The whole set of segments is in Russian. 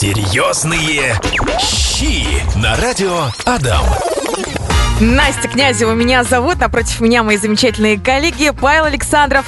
Серьезные щи на радио Адам. Настя Князева меня зовут. Напротив меня мои замечательные коллеги Павел Александров,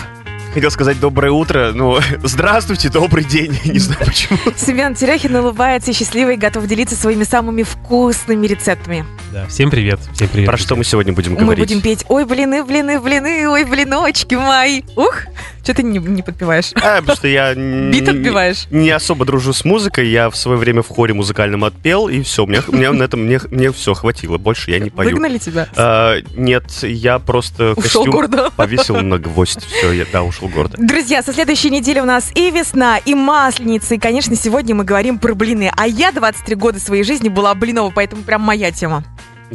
Хотел сказать доброе утро, но здравствуйте, добрый день. Не знаю почему. Семен Терехин улыбается и счастливый, готов делиться своими самыми вкусными рецептами. Да, всем привет, всем привет. Про что мы сегодня будем Мы говорить? будем петь «Ой, блины, блины, блины, ой, блиночки мои». Ух, что ты не, не подпеваешь? А, потому что я Бит отпеваешь? не особо дружу с музыкой. Я в свое время в хоре музыкальном отпел, и все. Мне, мне на этом мне, мне все хватило. Больше я не пою. Выгнали тебя? А, нет, я просто Ушел костюм гордо. повесил на гвоздь. Все, я да, ушел гордо. Друзья, со следующей недели у нас и весна, и масленица. И, конечно, сегодня мы говорим про блины. А я 23 года своей жизни была блинова, поэтому прям моя тема.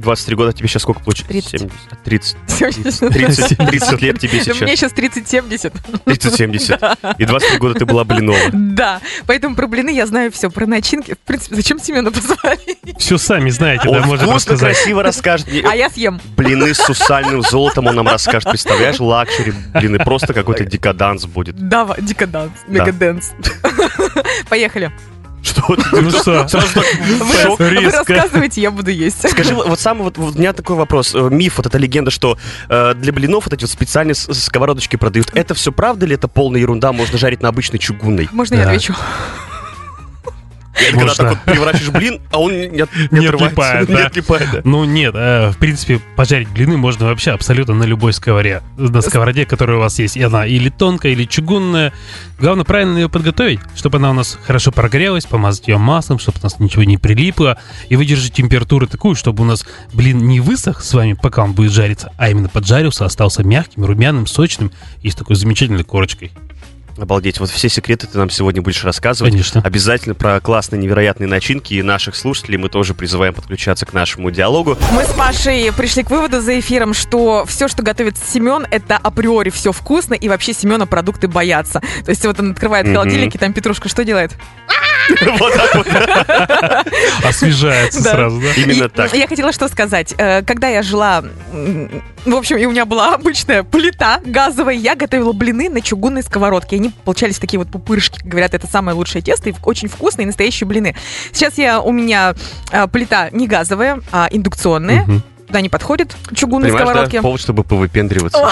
23 года, тебе сейчас сколько получится? 30. 70. 30. 70. 30, 30 лет тебе Мне сейчас. сейчас 30-70. 30-70. И 23 года ты была блинова. Да, поэтому про блины я знаю все, про начинки. В принципе, зачем Семена позвали? Все сами знаете, да, Он можно вкусно, рассказать. красиво расскажет. А я съем. Блины с сусальным золотом он нам расскажет. Представляешь, luxury блины. Просто какой-то декаданс будет. Давай, декаданс, Да. мегаденс. Поехали. Что? Ну что? Сразу так Вы, шок. рассказывайте, я буду есть. Скажи, вот самый вот, у меня такой вопрос. Э, Миф, вот эта легенда, что э, для блинов вот эти вот специальные сковородочки продают. Это все правда или это полная ерунда? Можно жарить на обычной чугунной. Можно я отвечу? И Когда так вот переворачиваешь блин, а он не, не, от- Не отрывается. отлипает, Не да. отлипает, да. Ну нет, э, в принципе, пожарить блины можно вообще абсолютно на любой сковороде. На сковороде, которая у вас есть. И она или тонкая, или чугунная. Главное правильно ее подготовить, чтобы она у нас хорошо прогрелась, помазать ее маслом, чтобы у нас ничего не прилипло. И выдержать температуру такую, чтобы у нас блин не высох с вами, пока он будет жариться, а именно поджарился, остался мягким, румяным, сочным и с такой замечательной корочкой. Обалдеть, вот все секреты ты нам сегодня будешь рассказывать. Конечно. Обязательно про классные, невероятные начинки и наших слушателей мы тоже призываем подключаться к нашему диалогу. Мы с Пашей пришли к выводу за эфиром, что все, что готовит Семен, это априори все вкусно, и вообще Семена продукты боятся. То есть вот он открывает холодильник, и там Петрушка что делает? Вот так вот. Освежается сразу, да? Именно так. Я хотела что сказать. Э, Когда я жила, в общем, и у меня была обычная плита газовая, я готовила блины на чугунной сковородке. Они получались такие вот пупырышки. Говорят, это самое лучшее тесто, и очень вкусные настоящие блины. Сейчас я, у меня э, плита не газовая, а индукционная. Мгм. Туда не подходит чугунные Понимаешь, сковородки. да? Повод, чтобы повыпендриваться.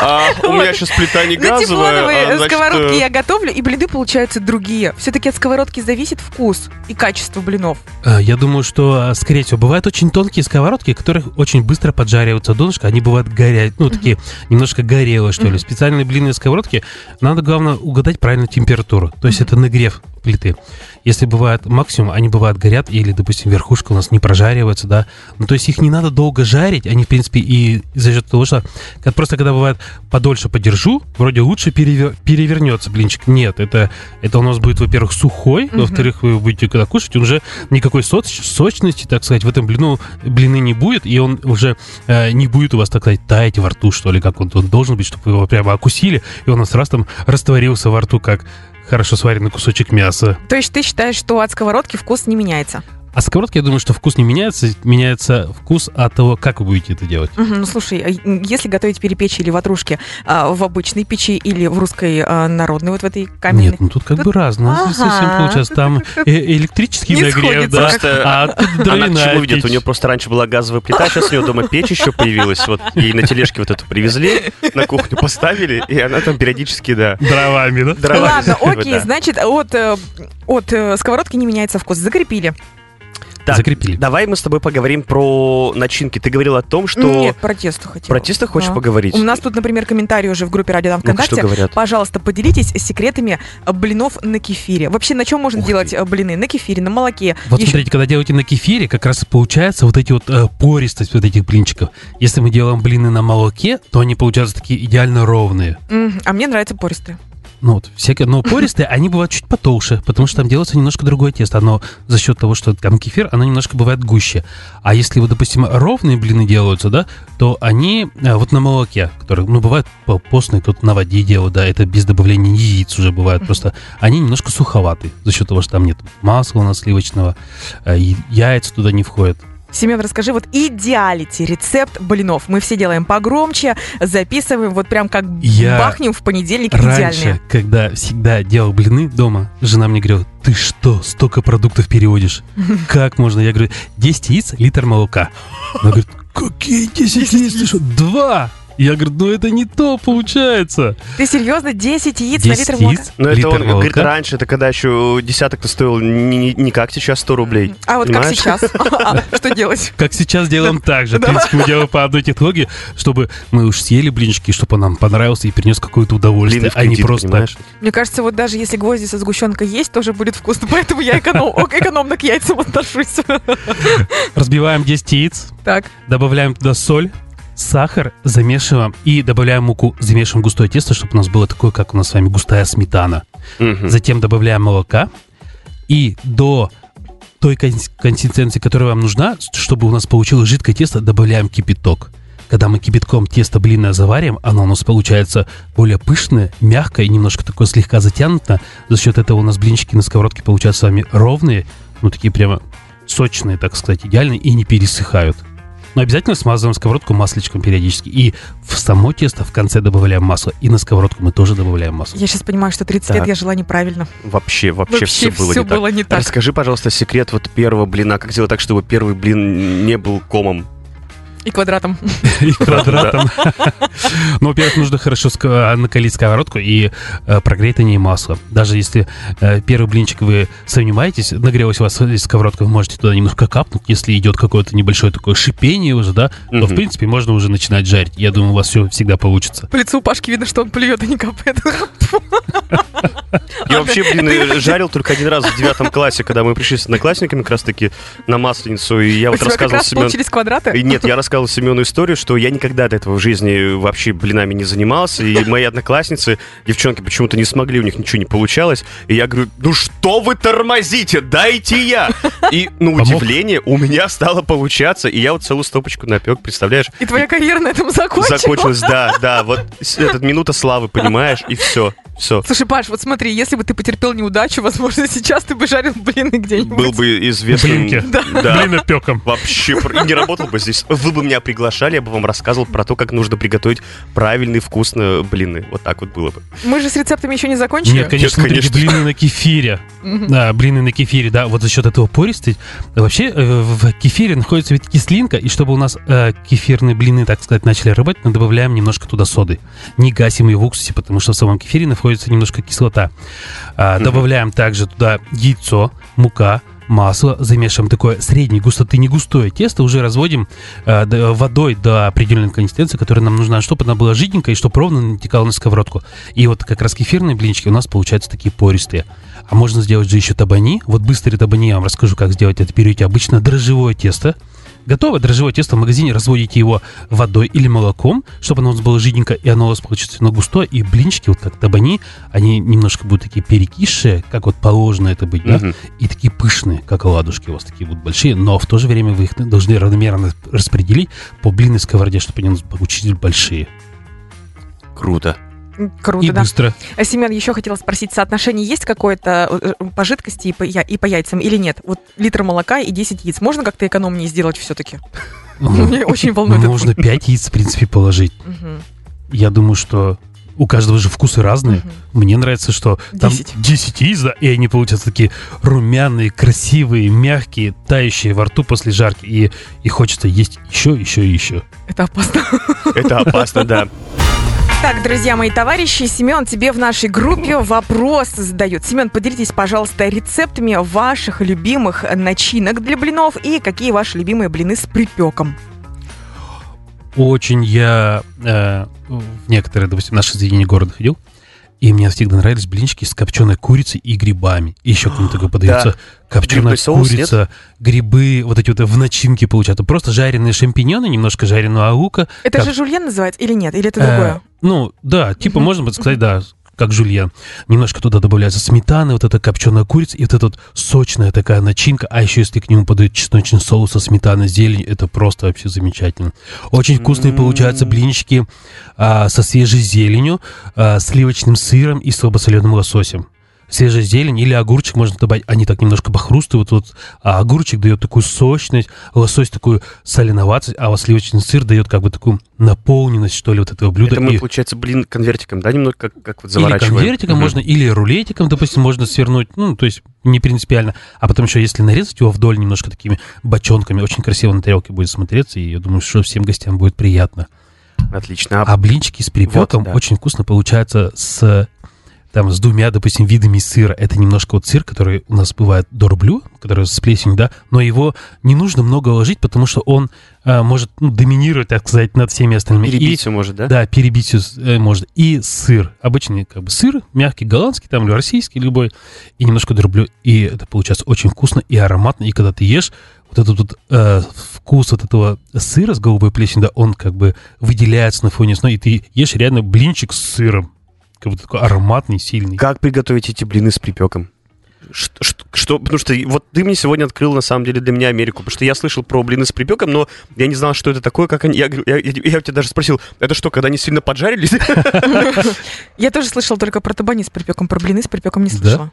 А, у меня сейчас плита не На газовая, тефлоновые а, значит, сковородки э, я готовлю, и блины получаются другие. Все-таки от сковородки зависит вкус и качество блинов. Э, Я думаю, что, э, скорее всего, бывают очень тонкие сковородки, которых очень быстро поджариваются донышко, они бывают горят, ну, такие немножко горелые, что ли. Специальные блинные сковородки, надо, главное, угадать правильную температуру, то есть это нагрев плиты. Если бывает максимум, они бывают горят, или, допустим, верхушка у нас не прожаривается, да, ну, то есть их не надо долго жарить, они, в принципе, и за счет того, что как просто когда бывает подольше подержу, вроде лучше перевер- перевернется блинчик. Нет, это, это у нас будет, во-первых, сухой, Мгм. во-вторых, вы будете когда кушать, он уже никакой соч- сочности, так сказать, в этом блину блины не будет, и он уже э, не будет у вас, так сказать, таять во рту, что ли, как он, он должен быть, чтобы вы его прямо окусили, и он у нас раз там растворился во рту, как хорошо сваренный кусочек мяса. То есть ты считаешь, что от сковородки вкус не меняется? А сковородки, я думаю, что вкус не меняется, меняется вкус от того, как вы будете это делать. Мгм, ну слушай, а если готовить перепечи или ватрушки а, в обычной печи или в русской а, народной, вот в этой каменной. Нет, ну тут как Тут- бы разное. Ага. Совсем получается. Там э, электрический нагрев, да, а тут Она к чему ведет? У нее просто раньше была газовая плита, сейчас у нее дома печь еще появилась. Вот ей на тележке вот эту привезли, на кухню поставили, и она там периодически, да, Дровами, да? Ладно, окей, значит, от, э, от э, сковородки не меняется вкус. Закрепили. Так, Закрепили. Давай мы с тобой поговорим про начинки. Ты говорил о том, что... Нет, про тесто хотела. Про тесто хочешь Да. поговорить? У нас тут, например, комментарий уже в группе Радио Нам Ну-ка, что ВКонтакте. говорят? Пожалуйста, поделитесь секретами э, блинов на кефире. Вообще, на чем можно Ух делать ты. э, блины? На кефире, на молоке. Вот Еще- смотрите, когда делаете на кефире, как раз получается вот эти вот э, пористость вот этих блинчиков. Если мы делаем блины на молоке, то они получаются такие идеально ровные. М, А мне нравятся пористые. Ну вот, всякие, но пористые, они бывают чуть потолще, потому что там делается немножко другое тесто. Оно за счет того, что там кефир, оно немножко бывает гуще. А если вот, допустим, ровные блины делаются, да, то они э, вот на молоке, которые, ну, бывают по- постные, тут на воде делают, да, это без добавления яиц уже бывает. Просто они немножко суховаты за счет того, что там нет масла у нас сливочного, э, яйца туда не входят. Семен, расскажи, вот идеалити, рецепт блинов. Мы все делаем погромче, записываем, вот прям как Я бахнем в понедельник Раньше, идеальные. когда всегда делал блины дома, жена мне говорила, ты что, столько продуктов переводишь? Как можно? Я говорю, 10 яиц, литр молока. Она говорит, какие 10 яиц? Ты что, два? Я говорю, ну это не то получается. Ты серьезно? 10 яиц на 10 литр молока? яиц, Но это литр он говорит молока. раньше, это когда еще десяток-то стоил не, не- не как сейчас 100 рублей. А вот как Понимаешь? сейчас? А, Что делать? Как сейчас делаем так же. В принципе, мы делаем по одной технологии, чтобы мы уж съели блинчики, чтобы он нам понравился и принес какое-то удовольствие, а не просто? Мне кажется, вот даже если гвозди со сгущенкой есть, тоже будет вкусно. Поэтому я экономно к яйцам отношусь. разбиваем 10 яиц, Так, добавляем туда соль, сахар, замешиваем и добавляем муку, замешиваем густое тесто, чтобы у нас было такое, как у нас с вами густая сметана. Мгм. Затем добавляем молока и до той конс- консистенции, которая вам нужна, чтобы у нас получилось жидкое тесто, добавляем кипяток. Когда мы кипятком тесто блинное заварим, оно у нас получается более пышное, мягкое и немножко такое слегка затянуто. За счет этого у нас блинчики на сковородке получаются с вами ровные, ну такие прямо сочные, так сказать, идеальные и не пересыхают. Но обязательно смазываем сковородку масличком периодически. И в само тесто в конце добавляем масло. И на сковородку мы тоже добавляем масло. я сейчас понимаю, что 30 лет Так. я жила неправильно. Вообще, вообще, Вообще все было всё не так. было не так. Расскажи, пожалуйста, секрет вот первого блина. Как сделать так, чтобы первый блин не был комом? И квадратом. и квадратом. Ну, во-первых, нужно хорошо ска- накалить сковородку и э, прогреть на ней масло. Даже если э, первый блинчик вы сомневаетесь, нагрелась у вас сковородка, вы можете туда немножко капнуть, если идет какое-то небольшое такое шипение уже, да, то, в принципе, можно уже начинать жарить. Я думаю, у вас все всегда получится. По лицу Пашки видно, что он плюет и не капает. Я вообще, блин, жарил только один раз в девятом классе, когда мы пришли с одноклассниками как раз-таки на Масленицу, и я У вот тебя как рассказывал раз получились квадраты? И Нет, я рассказывал Семену историю, что я никогда до этого в жизни вообще блинами не занимался, и мои одноклассницы, девчонки, почему-то не смогли, у них ничего не получалось, и я говорю, ну что вы тормозите, дайте я! И, на Помог? удивление, у меня стало получаться, и я вот целую стопочку напек, представляешь? И твоя карьера на этом закончилась? Закончилось, да, да, вот этот минута славы, понимаешь, и все, все. Слушай, Паш, вот смотри, если бы ты потерпел неудачу, возможно, сейчас ты бы жарил блины где-нибудь. Был бы известным... Блинки. Да. Блин, опеком. Вообще, и не работал бы здесь. Вы бы меня приглашали, я бы вам рассказывал про то, как нужно приготовить правильные вкусные блины. Вот так вот было бы. Мы же с рецептами еще не закончили. Нет, конечно, Нет, конечно. блины на кефире. Да, блины на кефире, да, вот за счет этого пористости. Вообще э, в кефире находится ведь кислинка, и чтобы у нас э, кефирные блины, так сказать, начали работать, мы добавляем немножко туда соды. Не гасим ее в уксусе, потому что в самом кефире находится немножко кислота. А. Добавляем также туда яйцо, мука, масло, замешиваем такое средней густоты, не густое тесто, уже разводим э, до- водой до определенной консистенции, которая нам нужна, чтобы она была жиденькая и чтобы ровно натекала на сковородку. И вот как раз кефирные блинчики у нас получаются такие пористые. А можно сделать же еще табани. Вот быстрые табани я вам расскажу, как сделать это. Берете обычно дрожжевое тесто, Готовое дрожжевое тесто в магазине, разводите его водой или молоком, чтобы оно у вас было жиденько, и оно у вас получится но густое, и блинчики, вот как табани, они немножко будут такие перекисшие, как вот положено это быть, да, Мгм. и такие пышные, как оладушки у вас такие будут большие, но в то же время вы их должны равномерно распределить по блинной сковороде, чтобы они у нас получились большие. Круто. Круто, и да. быстро. А, Семен, еще хотела спросить, соотношение есть какое-то э, по жидкости и по, я- и по яйцам или нет? Вот литр молока и 10 яиц. Можно как-то экономнее сделать все-таки? Меня очень волнует это. Можно 5 яиц, в принципе, положить. Я думаю, что у каждого же вкусы разные. Мне нравится, что там 10. 10 яиц, да, и они получаются такие румяные, красивые, мягкие, тающие во рту после жарки. И, и хочется есть еще, еще и еще. Это опасно. Это опасно, да. Так, друзья мои товарищи, Семен, тебе в нашей группе вопрос задают. Семен, поделитесь, пожалуйста, рецептами ваших любимых начинок для блинов и какие ваши любимые блины с припеком. Очень я э, в некоторые, допустим, наши заведения города ходил, и мне всегда нравились блинчики с копченой курицей и грибами. И еще какой-нибудь такой подается копченая Грибной соус, курица, грибы, вот эти вот в начинке получаются. Просто жареные шампиньоны, немножко жареного лука. Это Как- же жульен называется или нет? Или это Э, другое? Ну, да, типа, Мгм. можно сказать, да, как жульен. Немножко туда добавляется сметаны, вот эта копченая курица, и вот эта вот сочная такая начинка. А еще если к нему подают чесночный соус со сметаной, зелень, это просто вообще замечательно. Очень вкусные М. получаются блинчики а, со свежей зеленью, а, сливочным сыром и слабосоленым лососем. Свежая зелень или огурчик можно добавить. Они так немножко похрустывают, вот, а огурчик дает такую сочность, лосось такую соленоватость, а вот сливочный сыр дает как бы такую наполненность, что ли, вот этого блюда. Это мы, И- получается, блин, конвертиком, да, немного как, как вот или заворачиваем? конвертиком Мгм. можно, или рулетиком, допустим, можно свернуть, ну, то есть не принципиально. А потом еще, если нарезать его вдоль немножко такими бочонками, очень красиво на тарелке будет смотреться, и я думаю, что всем гостям будет приятно. Отлично. А А блинчики с припеком Вот, да. очень вкусно получаются с там с двумя, допустим, видами сыра. Это немножко вот сыр, который у нас бывает дорблю, который с плесенью, да, но его не нужно много ложить, потому что он а, может ну, доминировать, так сказать, над всеми остальными. перебить все может, да? да, перебить всё с- э, можно. И сыр. Обычный как бы сыр, мягкий, голландский, там, или российский любой. И немножко дроблю. И это получается очень вкусно и ароматно. И когда ты ешь, вот этот вот э, вкус вот этого сыра с голубой плесенью, да, он как бы выделяется на фоне сна. И ты ешь реально блинчик с сыром. Как будто такой ароматный, сильный. Как приготовить эти блины с припеком? Что, что, потому что вот ты мне сегодня открыл, на самом деле, для меня Америку, потому что я слышал про блины с припеком, но я не знал, что это такое, как они... Я, я, я- я у тебя даже спросил, это что, когда они сильно поджарились? Я тоже слышала только про табани с припеком, про блины с припеком не слышала.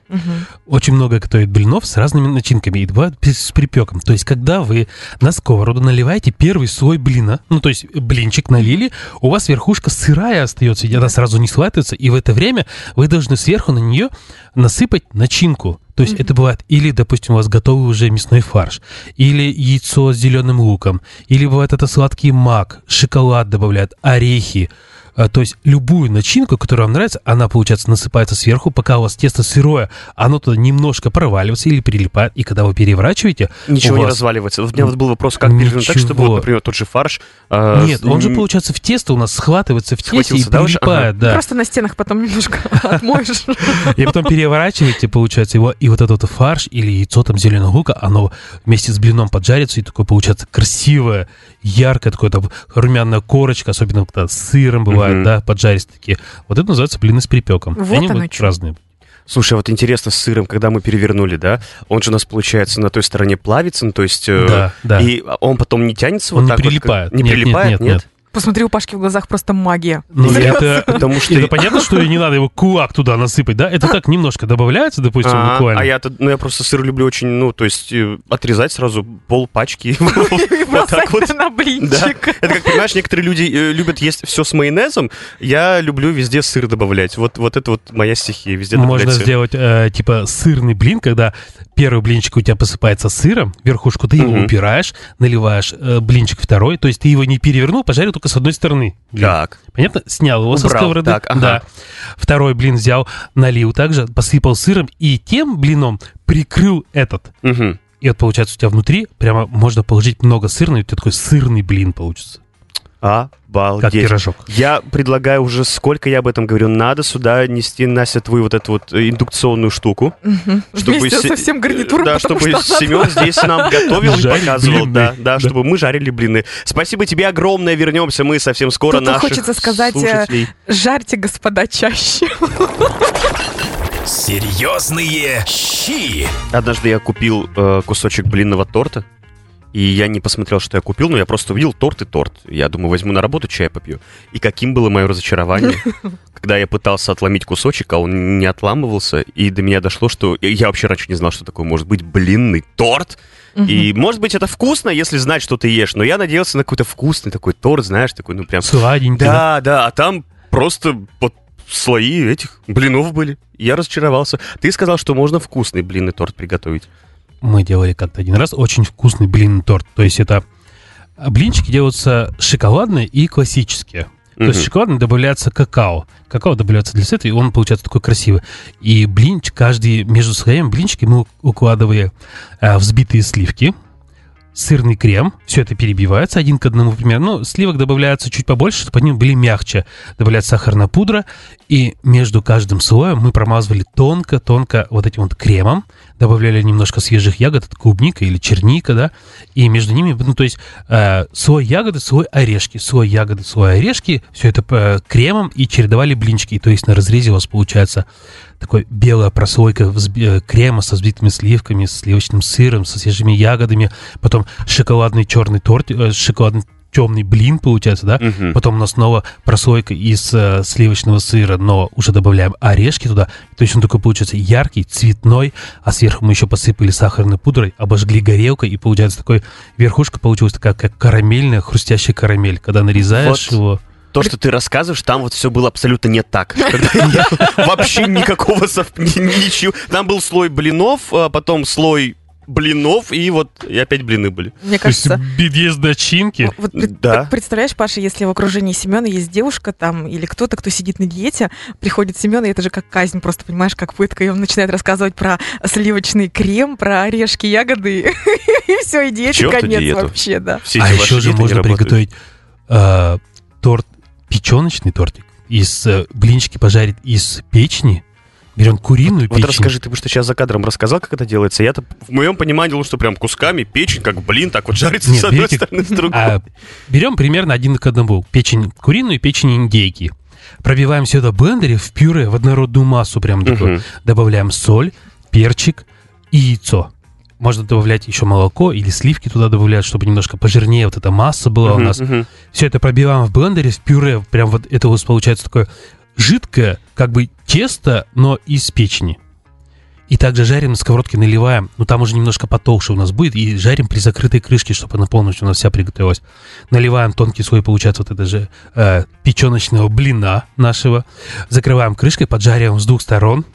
Очень много готовят блинов с разными начинками и при- с припеком. То есть, когда вы на сковороду наливаете первый слой блина, ну, то есть блинчик налили, у вас верхушка сырая остается, и она сразу не схватывается, и в это время вы должны сверху на нее насыпать начинку. То есть это бывает или, допустим, у вас готовый уже мясной фарш, или яйцо с зеленым луком, или бывает это сладкий мак, шоколад добавляют, орехи. А, То есть любую начинку, которая вам нравится, она, получается, насыпается сверху, пока у вас тесто сырое, оно туда немножко проваливается или прилипает, и когда вы переворачиваете, Ничего у не вас- разваливается. Вот у меня вот был вопрос, как перевернуть так, чтобы, вот, например, тот же фарш... а, Нет, он же, получается, в тесто у нас схватывается в тесте и да, прилипает, да. Просто на стенах потом немножко отмоешь. И потом переворачиваете, получается, его, и вот этот вот фарш или яйцо там зеленого лука, оно вместе с блином поджарится, и такое получается красивое, яркое, такое там румяная корочка, особенно когда с сыром бывает, Мгм. да, поджаристые такие. Вот это называется блины с припеком. Вот Они оно будут чё. разные. Слушай, а вот интересно с сыром, когда мы перевернули, да, он же у нас, получается, на той стороне плавится, ну, то есть... э, Да, да. И он потом не тянется Он вот не так вот, как- прилипает. Не Нет, нет, прилипает, нет, нет. Посмотри, у Пашки в глазах просто магия. Ну, это, Потому что... это понятно, что не надо его кулак туда насыпать, да? Это так немножко добавляется, допустим, А, буквально. а я, ну, я просто сыр люблю очень, ну, то есть э, отрезать сразу пол пачки. Вот так вот. на блинчик. Это как, понимаешь, некоторые люди э, любят есть все с майонезом. Я люблю везде сыр добавлять. Вот, вот это вот моя стихия, везде добавлять Можно сыр. сделать э, типа сырный блин, когда первый блинчик у тебя посыпается сыром, верхушку ты его убираешь, наливаешь э, блинчик второй, то есть ты его не перевернул, пожарил только с одной стороны. блин. Так. Понятно? Снял его со Убрал, сковороды. так, ага. Да. Второй блин взял, налил также, посыпал сыром и тем блином прикрыл этот. Мгм. И вот получается у тебя внутри прямо можно положить много сырного, и у тебя такой сырный блин получится. Как Обалдеть. пирожок. Я предлагаю уже, сколько я об этом говорю, надо сюда нести, Настя, твою вот эту вот э, индукционную штуку. Мгм. Чтобы Вместе со всем гарнитуром, Да, чтобы что Семен здесь нам готовил и показывал. да, Да. чтобы мы жарили блины. Спасибо тебе огромное. Вернемся мы совсем скоро. Тут наших хочется сказать, э, слушателей. жарьте, господа, чаще. Серьезные щи. Однажды я купил э, кусочек блинного торта, и я не посмотрел, что я купил, но я просто увидел торт и торт. Я думаю, возьму на работу, чай попью. И каким было мое разочарование, когда я пытался отломить кусочек, а он не отламывался, и до меня дошло, что я вообще раньше не знал, что такое может быть блинный торт. И, может быть, это вкусно, если знать, что ты ешь, но я надеялся на какой-то вкусный такой торт, знаешь, такой, ну, прям... Сладенький. да? Да, да, а там просто вот слои этих блинов были. Я разочаровался. Ты сказал, что можно вкусный блинный торт приготовить. Мы делали как-то один раз очень вкусный блин торт. То есть это а, блинчики делаются шоколадные и классические. То есть шоколадный добавляется какао. Какао добавляется для цвета, и он получается такой красивый. И блинчик, каждый между слоями блинчики мы укладывали а, взбитые сливки, сырный крем, все это перебивается один к одному примерно. Ну, сливок добавляется чуть побольше, чтобы они были мягче. Добавляется сахарная пудра, и между каждым слоем мы промазывали тонко-тонко вот этим вот кремом, добавляли немножко свежих ягод, это клубника или черника, да, и между ними, ну, то есть э, слой ягоды, слой орешки, слой ягоды, слой орешки, все это э, кремом и чередовали блинчики, то есть на разрезе у вас получается такой белая прослойка э, крема со взбитыми сливками, с сливочным сыром, со свежими ягодами, потом шоколадный черный торт, э, шоколадный темный блин получается, да? Мгм. Потом у нас снова прослойка из э, сливочного сыра, но уже добавляем орешки туда. То есть он такой получается яркий, цветной, а сверху мы еще посыпали сахарной пудрой, обожгли горелкой, и получается такой, верхушка получилась такая, как карамельная, хрустящая карамель. Когда нарезаешь Вот. его... То, что ты рассказываешь, там вот все было абсолютно не так. Вообще никакого ничего. Там был слой блинов, а потом слой блинов, и вот и опять блины были. Мне То есть кажется... без начинки. Вот Да. представляешь, Паша, если в окружении Семена есть девушка там или кто-то, кто сидит на диете, приходит Семен, и это же как казнь, просто понимаешь, как пытка, и он начинает рассказывать про сливочный крем, про орешки, ягоды, и все, и диете конец диету. вообще, да. Все А еще же можно приготовить э, торт, печеночный тортик. Из э, блинчики пожарить из печени. Берем куриную Вот печень. расскажи, ты бы что сейчас за кадром рассказал, как это делается? Я-то в моем понимании думал, что прям кусками печень, как блин, так вот жарится Нет, с одной берите- стороны, с другой. А, берем примерно один к одному. Печень куриную и печень индейки. Пробиваем все это в блендере в пюре, в однородную массу прям такое. Мгм. Добавляем соль, перчик и яйцо. Можно добавлять еще молоко или сливки туда добавлять, чтобы немножко пожирнее вот эта масса была у Мгм, нас. мгм. Все это пробиваем в блендере, в пюре. Прям вот это у вас получается такое жидкое, как бы тесто, но из печени. И также жарим на сковородке, наливаем. Ну, там уже немножко потолще у нас будет. И жарим при закрытой крышке, чтобы она полностью у нас вся приготовилась. Наливаем тонкий слой, получается, вот это же э, печеночного блина нашего. Закрываем крышкой, поджариваем с двух сторон.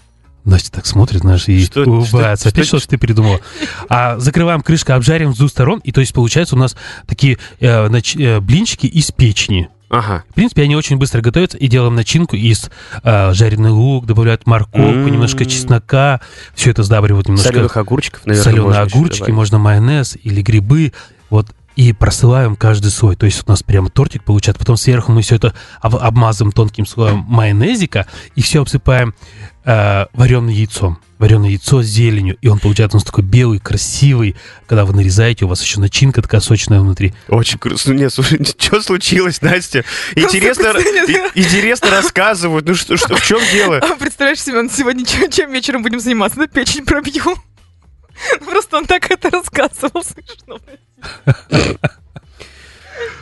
Настя так смотрит, знаешь, и Что- улыбается. что- Опять что- что, ты придумала? А закрываем крышкой, обжариваем с двух сторон. И то есть получается у нас такие э, нач- э, блинчики из печени. Ага. В принципе, они очень быстро готовятся и делаем начинку из э, жареный лук, добавляют морковку, М. немножко чеснока, все это сдабривают немножко. Соленых огурчиков, наверное, соленые можно огурчики, можно майонез или грибы, вот, и просыпаем каждый слой. То есть у нас прямо тортик получается. Потом сверху мы все это об- обмазываем тонким слоем майонезика и все обсыпаем э, вареным яйцом. Вареное яйцо с зеленью, и он получается у нас такой белый, красивый. Когда вы нарезаете, у вас еще начинка такая сочная внутри. Очень круто. Нет, слушай, что случилось, Настя? Интересно, интересно рассказывают. Ну что, что, в чем дело? А представляешь, Семен, сегодня чем, чем вечером будем заниматься? На печень пробью. Просто он так это рассказывал смешно.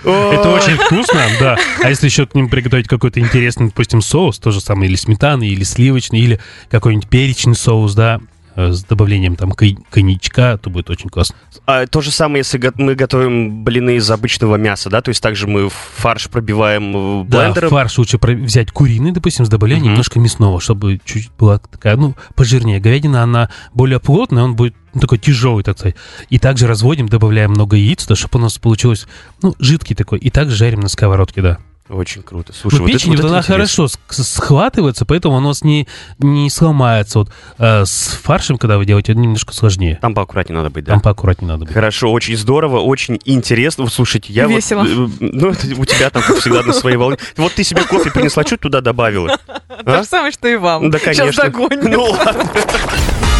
Это очень вкусно, да. А если еще к ним приготовить какой-то интересный, допустим, соус, то же самое, или сметаны, или сливочный, или какой-нибудь перечный соус, да, с добавлением там кон- коньячка, то будет очень классно. А, то же самое, если го- мы готовим блины из обычного мяса, да? То есть также мы фарш пробиваем э, Да, блендером. фарш лучше про- взять куриный, допустим, с добавлением Мгм. немножко мясного, чтобы чуть была такая, ну, пожирнее. Говядина, она более плотная, он будет ну, такой тяжелый, так сказать. И также разводим, добавляем много яиц, да, чтобы у нас получилось, ну, жидкий такой. И также жарим на сковородке, да. Очень круто. Слушай, Ну, вот это- печень, вот вот это она интересно. хорошо схватывается, поэтому она у нас не, не сломается. Вот э, с фаршем, когда вы делаете, немножко сложнее. Там поаккуратнее надо быть, да? Там поаккуратнее надо быть. Хорошо, очень здорово, очень интересно. Слушайте, я Весело. вот... э, Ну, это у тебя там, как всегда, на своей волне. Вот ты себе кофе принесла, что туда добавила? То А? же самое, что и вам. Да, Сейчас конечно. догоним. Ну, ладно.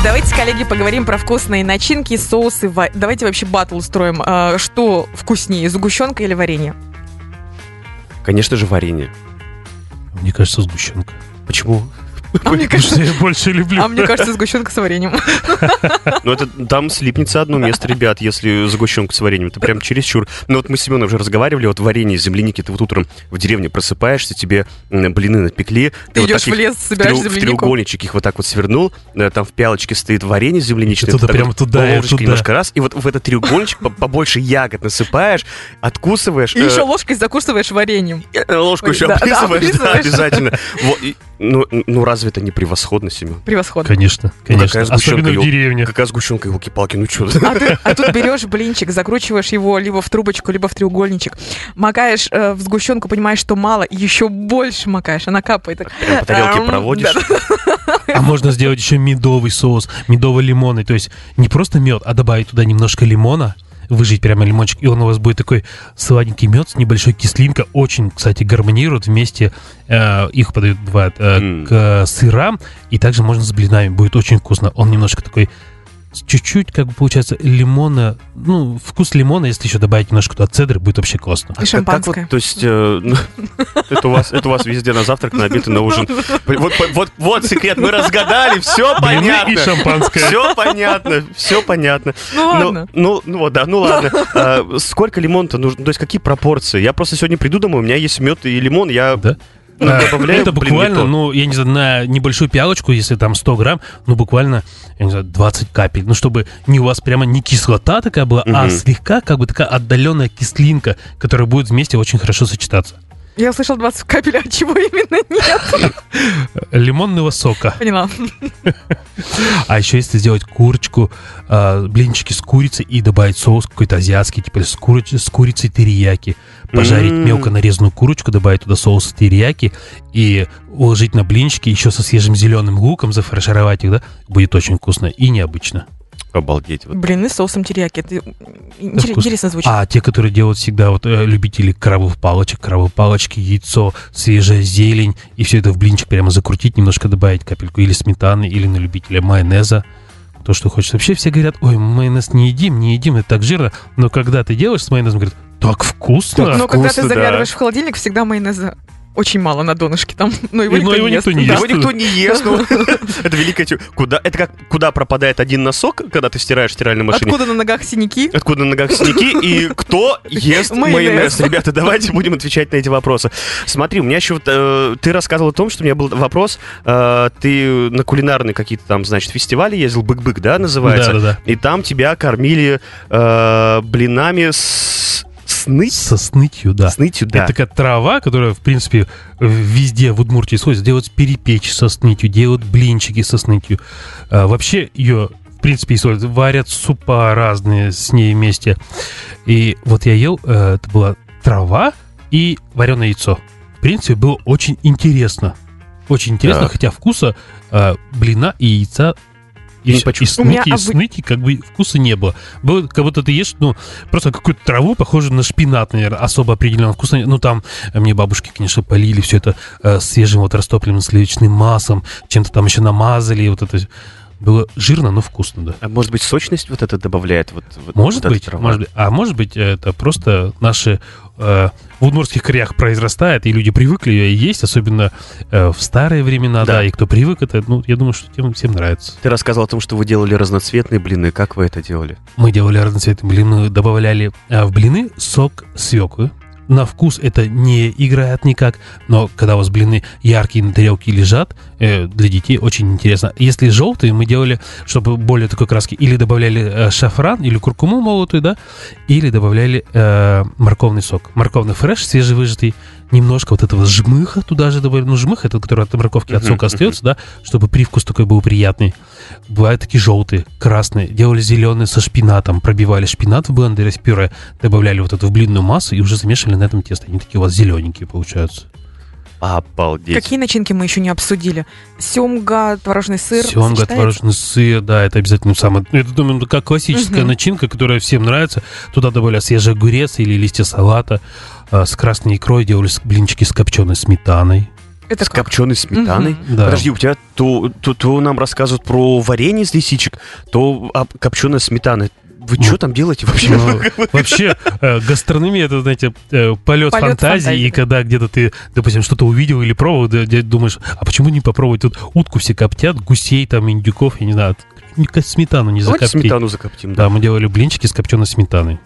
Давайте, коллеги, поговорим про вкусные начинки, соусы. ва- Давайте вообще батл устроим. А, Что вкуснее, сгущенка или варенье? Конечно же, варенье. Мне кажется, сгущенка. Почему? А мне кажется, я больше люблю. а мне кажется, сгущенка с вареньем. Ну, это там слипнется одно место, ребят, если сгущенка с вареньем. Это прям чересчур. Ну, вот мы с Семеном уже разговаривали, вот варенье из земляники, ты вот утром в деревне просыпаешься, тебе блины напекли. Ты идешь в лес, собираешь трё- в треугольничек их вот так вот свернул, э, там в пялочке стоит варенье земляничное. Туда прям вот туда туда. немножко раз, и вот в этот треугольничек по- побольше ягод насыпаешь, откусываешь. И э, еще ложкой закусываешь вареньем. э, ложку еще облизываешь. обязательно. И- Ну, ну, разве это не превосходно, Семен? Превосходно. Конечно, конечно. какая сгущенка, Особенно в деревне. Какая сгущенка, елки-палки, ну что? А, ты- а тут берешь блинчик, закручиваешь его либо в трубочку, либо в треугольничек, макаешь э, в сгущенку, понимаешь, что мало, и еще больше макаешь, она капает. так. Прям по тарелке Ам, проводишь. да-да. А можно сделать еще медовый соус, медово-лимонный. То есть не просто мед, а добавить туда немножко лимона, выжать прямо лимончик, и он у вас будет такой сладенький мед с небольшой кислинкой. Очень, кстати, гармонирует вместе. э, их подают, бывает, э, М. к сырам, и также можно с блинами. Будет очень вкусно. Он немножко такой чуть-чуть, как бы получается, лимона, ну, вкус лимона, если еще добавить немножко туда цедры, будет вообще классно. И Как- как шампанское. вот, то есть, э, ну, это, у вас, это у вас везде на завтрак, на обед и на ужин. Вот, вот, вот секрет, мы разгадали, все Блины понятно. и шампанское. Все понятно, все понятно. Ну ладно. Ну, ну, вот, да, ну ладно. А, сколько лимона-то нужно? То есть какие пропорции? Я просто сегодня приду домой, у меня есть мед и лимон, я Да? Ну, А, добавляю, это буквально, ну, я не знаю, на небольшую пиалочку, если там 100 грамм, ну, буквально, я не знаю, 20 капель. Ну, чтобы не у вас прямо не кислота такая была, а слегка как бы такая отдаленная кислинка, которая будет вместе очень хорошо сочетаться. Я услышал 20 капель, а чего именно нет? Лимонного сока. Поняла. А еще если сделать курочку, а, блинчики с курицей и добавить соус какой-то азиатский, типа с курицей терияки, пожарить М. мелко нарезанную курочку, добавить туда соус терияки и уложить на блинчики еще со свежим зеленым луком, зафаршировать их, да, будет очень вкусно и необычно. Обалдеть. вот. Блины с соусом терияки. Это интерес- вкусно. интересно звучит. А те, которые делают всегда вот э, любители крабовых палочек, крабовые палочки, яйцо, свежая зелень, и все это в блинчик прямо закрутить, немножко добавить капельку или сметаны, или на любителя майонеза. То, что хочется. Вообще все говорят, ой, майонез не едим, не едим, это так жирно. Но когда ты делаешь с майонезом, говорят, так вкусно. Но когда ты вкусно, да. заглядываешь в холодильник, всегда майонеза очень мало на донышке там. Но его И- но никто его не никто ест. не Да. ест. Его никто не ест. ну, Это великая тема. Куда, это как куда пропадает один носок, когда ты стираешь в стиральной машине. Откуда на ногах синяки? Откуда на ногах синяки и кто ест Майонез. Ребята, давайте будем отвечать на эти вопросы. Смотри, у меня еще э, ты рассказывал о том, что у меня был вопрос, э, ты на кулинарные какие-то там, значит, фестивали ездил, бык-бык, да, называется? Да-да-да. И там тебя кормили э, блинами с сны, Со снытью, да. с нытью, да. Это такая трава, которая, в принципе, везде в Удмуртии используется. Делают перепечь со снытью, делают блинчики со снытью. А, вообще ее, в принципе, используют. Варят супа разные с ней вместе. И вот я ел, э, это была трава и вареное яйцо. В принципе, было очень интересно. Очень интересно, Так. хотя вкуса э, блина и яйца Я не и, всё- и почувствовал. И обы- сныти как бы вкуса не было. Было, как будто ты ешь, ну, просто какую-то траву, похожую на шпинат, наверное, особо определенного вкуса. Ну, там э, мне бабушки, конечно, полили все это э, свежим вот растопленным сливочным маслом, чем-то там еще намазали, вот это было жирно, но вкусно, да. А может быть, сочность вот это добавляет? Вот, вот- Может вот быть, может быть, а может быть, это просто наши э, в удмуртских краях произрастает, и люди привыкли ее есть, особенно э, в старые времена, Да. да. и кто привык, это, ну, я думаю, что тем всем нравится. Ты рассказывал о том, что вы делали разноцветные блины. Как вы это делали? Мы делали разноцветные блины, добавляли а, в блины сок свеклы. На вкус это не играет никак, но когда у вас блины яркие на тарелке лежат, э, для детей очень интересно. Если желтые, мы делали, чтобы более такой краски, или добавляли э, шафран, или куркуму молотую, да, или добавляли э, морковный сок. Морковный фреш свежевыжатый, немножко вот этого жмыха туда же добавили. Ну, жмых это, который от морковки, от сока остается, да, чтобы привкус такой был приятный. Бывают такие желтые, красные. Делали зеленые со шпинатом. Пробивали шпинат в блендере с пюре, добавляли вот эту в блинную массу и уже замешивали на этом тесто. Они такие у вас зелененькие получаются. Обалдеть. Какие начинки мы еще не обсудили? Семга, творожный сыр. Семга, творожный сыр, да, это обязательно самое... Это, думаю, такая классическая Мгм. начинка, которая всем нравится. Туда добавляют свежий огурец или листья салата. А, с красной икрой делали блинчики с копченой сметаной. Это С как? копченой сметаной? Да. Подожди, у тебя то, то, то нам рассказывают про варенье из лисичек, то а, копченая сметана. Вы Ну, что там делаете вообще? Ну, вообще, э, гастрономия это, знаете, э, полет, Полет фантазии, фантазии, и да. когда где-то ты, допустим, что-то увидел или пробовал, да, где думаешь, а почему не попробовать тут утку все коптят, гусей там, индюков, я не знаю, сметану не Давайте закоптить. сметану закоптим. Да. Да, мы делали блинчики с копченой сметаной.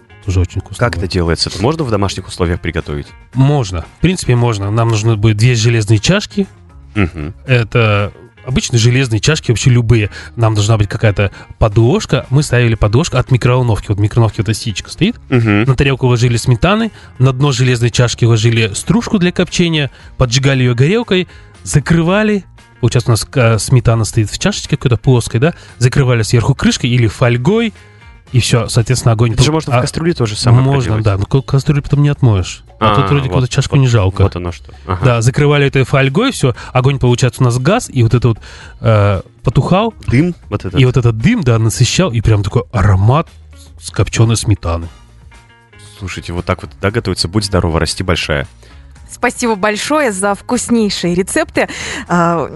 Вкусно. Как это делается? Это можно в домашних условиях приготовить? Можно. В принципе, можно. Нам нужны будет две железные чашки. Мгм. Это обычные железные чашки, вообще любые. Нам должна быть какая-то подложка. Мы ставили подложку от микроволновки. Вот в микроволновке вот эта ситечка стоит. Мгм. На тарелку ложили сметаны, на дно железной чашки ложили стружку для копчения, поджигали ее горелкой, закрывали. Получается, у нас э, сметана стоит в чашечке какой-то плоской, да? Закрывали сверху крышкой или фольгой, и все, соответственно, огонь... Это же можно в А, кастрюле тоже самое Можно, проделать. да, но ка- кастрюлю потом не отмоешь. А, тут вроде вот, какую-то чашку вот, не жалко. Вот оно что. Ага. Да, закрывали этой фольгой, все, огонь, получается, у нас газ, и вот это вот э, потухал, Дым вот этот. и вот этот дым, да, насыщал, и прям такой аромат с копченой сметаны. Слушайте, вот так вот, да, готовится. Будь здорова, расти большая. Спасибо большое за вкуснейшие рецепты. А,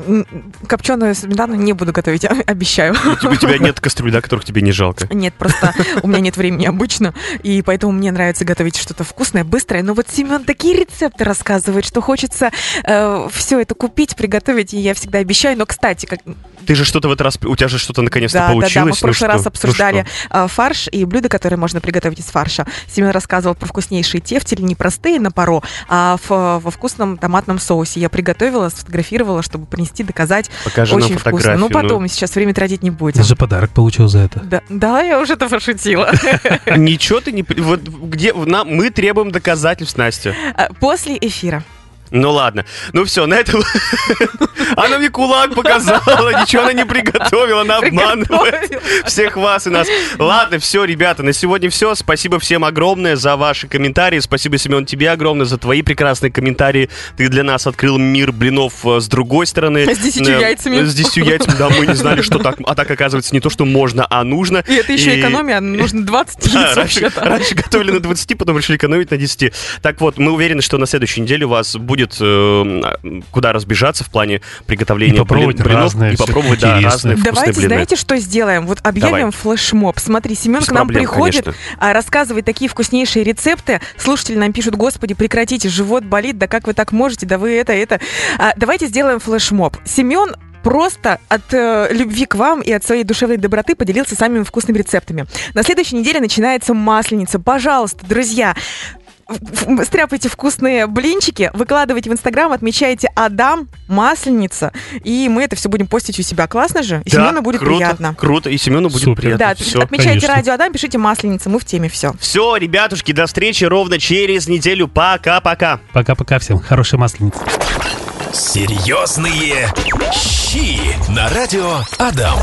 Копченую сметану не буду готовить, обещаю. У тебя нет кастрюль, да, которых тебе не жалко? Нет, просто у меня нет времени обычно, и поэтому мне нравится готовить что-то вкусное, быстрое. Но вот Семен такие рецепты рассказывает, что хочется все это купить, приготовить, и я всегда обещаю. Но, кстати, как, Ты же что-то в этот раз, у тебя же что-то наконец-то да, да, да, мы получилось. в прошлый ну раз что? обсуждали Ну а, фарш и блюда, которые можно приготовить из фарша. Семен рассказывал про вкуснейшие тефтели, не простые на пару, а в- во вкусном томатном соусе. Я приготовила, сфотографировала, чтобы принести, доказать. Покажи Очень вкусно. фотографию. Ну, потом, сейчас время тратить не будем. Даже подарок получил за это. Да, да, я уже это пошутила. Ничего ты не... Вот где... Мы требуем доказательств, Настя. А, После эфира. Ну ладно. Ну все, на этом... Она мне кулак показала, ничего она не приготовила, она обманывает всех вас и нас. Ладно, все, ребята, на сегодня все. Спасибо всем огромное за ваши комментарии. Спасибо, Семен, тебе огромное за твои прекрасные комментарии. Ты для нас открыл мир блинов э, с другой стороны. С десятью Э, яйцами. С десятью яйцами, да, мы не знали, что так. А так, оказывается, не то, что можно, а нужно. И это еще экономия, нужно 20 а, яиц вообще-то. раньше готовили на 20, потом решили экономить на 10. Так вот, мы уверены, что на следующей неделе у вас будет э, куда разбежаться в плане приготовления И попробовать блин- блинов. разное, и попробовать, да, разные вкусные Давайте, блины. знаете, что сделаем? Вот объявим Давай. флешмоб. Смотри, Семен Без к нам проблем, приходит, конечно. а, рассказывает такие вкуснейшие рецепты. Слушатели нам пишут, господи, прекратите, живот болит, да как вы так можете, да вы это, это. А, давайте сделаем флешмоб. Семен просто от э, любви к вам и от своей душевной доброты поделился самыми вкусными рецептами. На следующей неделе начинается масленица. Пожалуйста, друзья, стряпайте вкусные блинчики, выкладывайте в Инстаграм, отмечайте Адам, Масленица, и мы это все будем постить у себя. Классно же? И Да, Семену будет круто, приятно. Круто, и Семену будет Супер. приятно. Да, Все. отмечайте конечно. радио Адам, пишите Масленица, мы в теме, все. Все, ребятушки, до встречи ровно через неделю. Пока-пока. Пока-пока всем. Хорошей масленицы. Серьезные щи на радио Адам.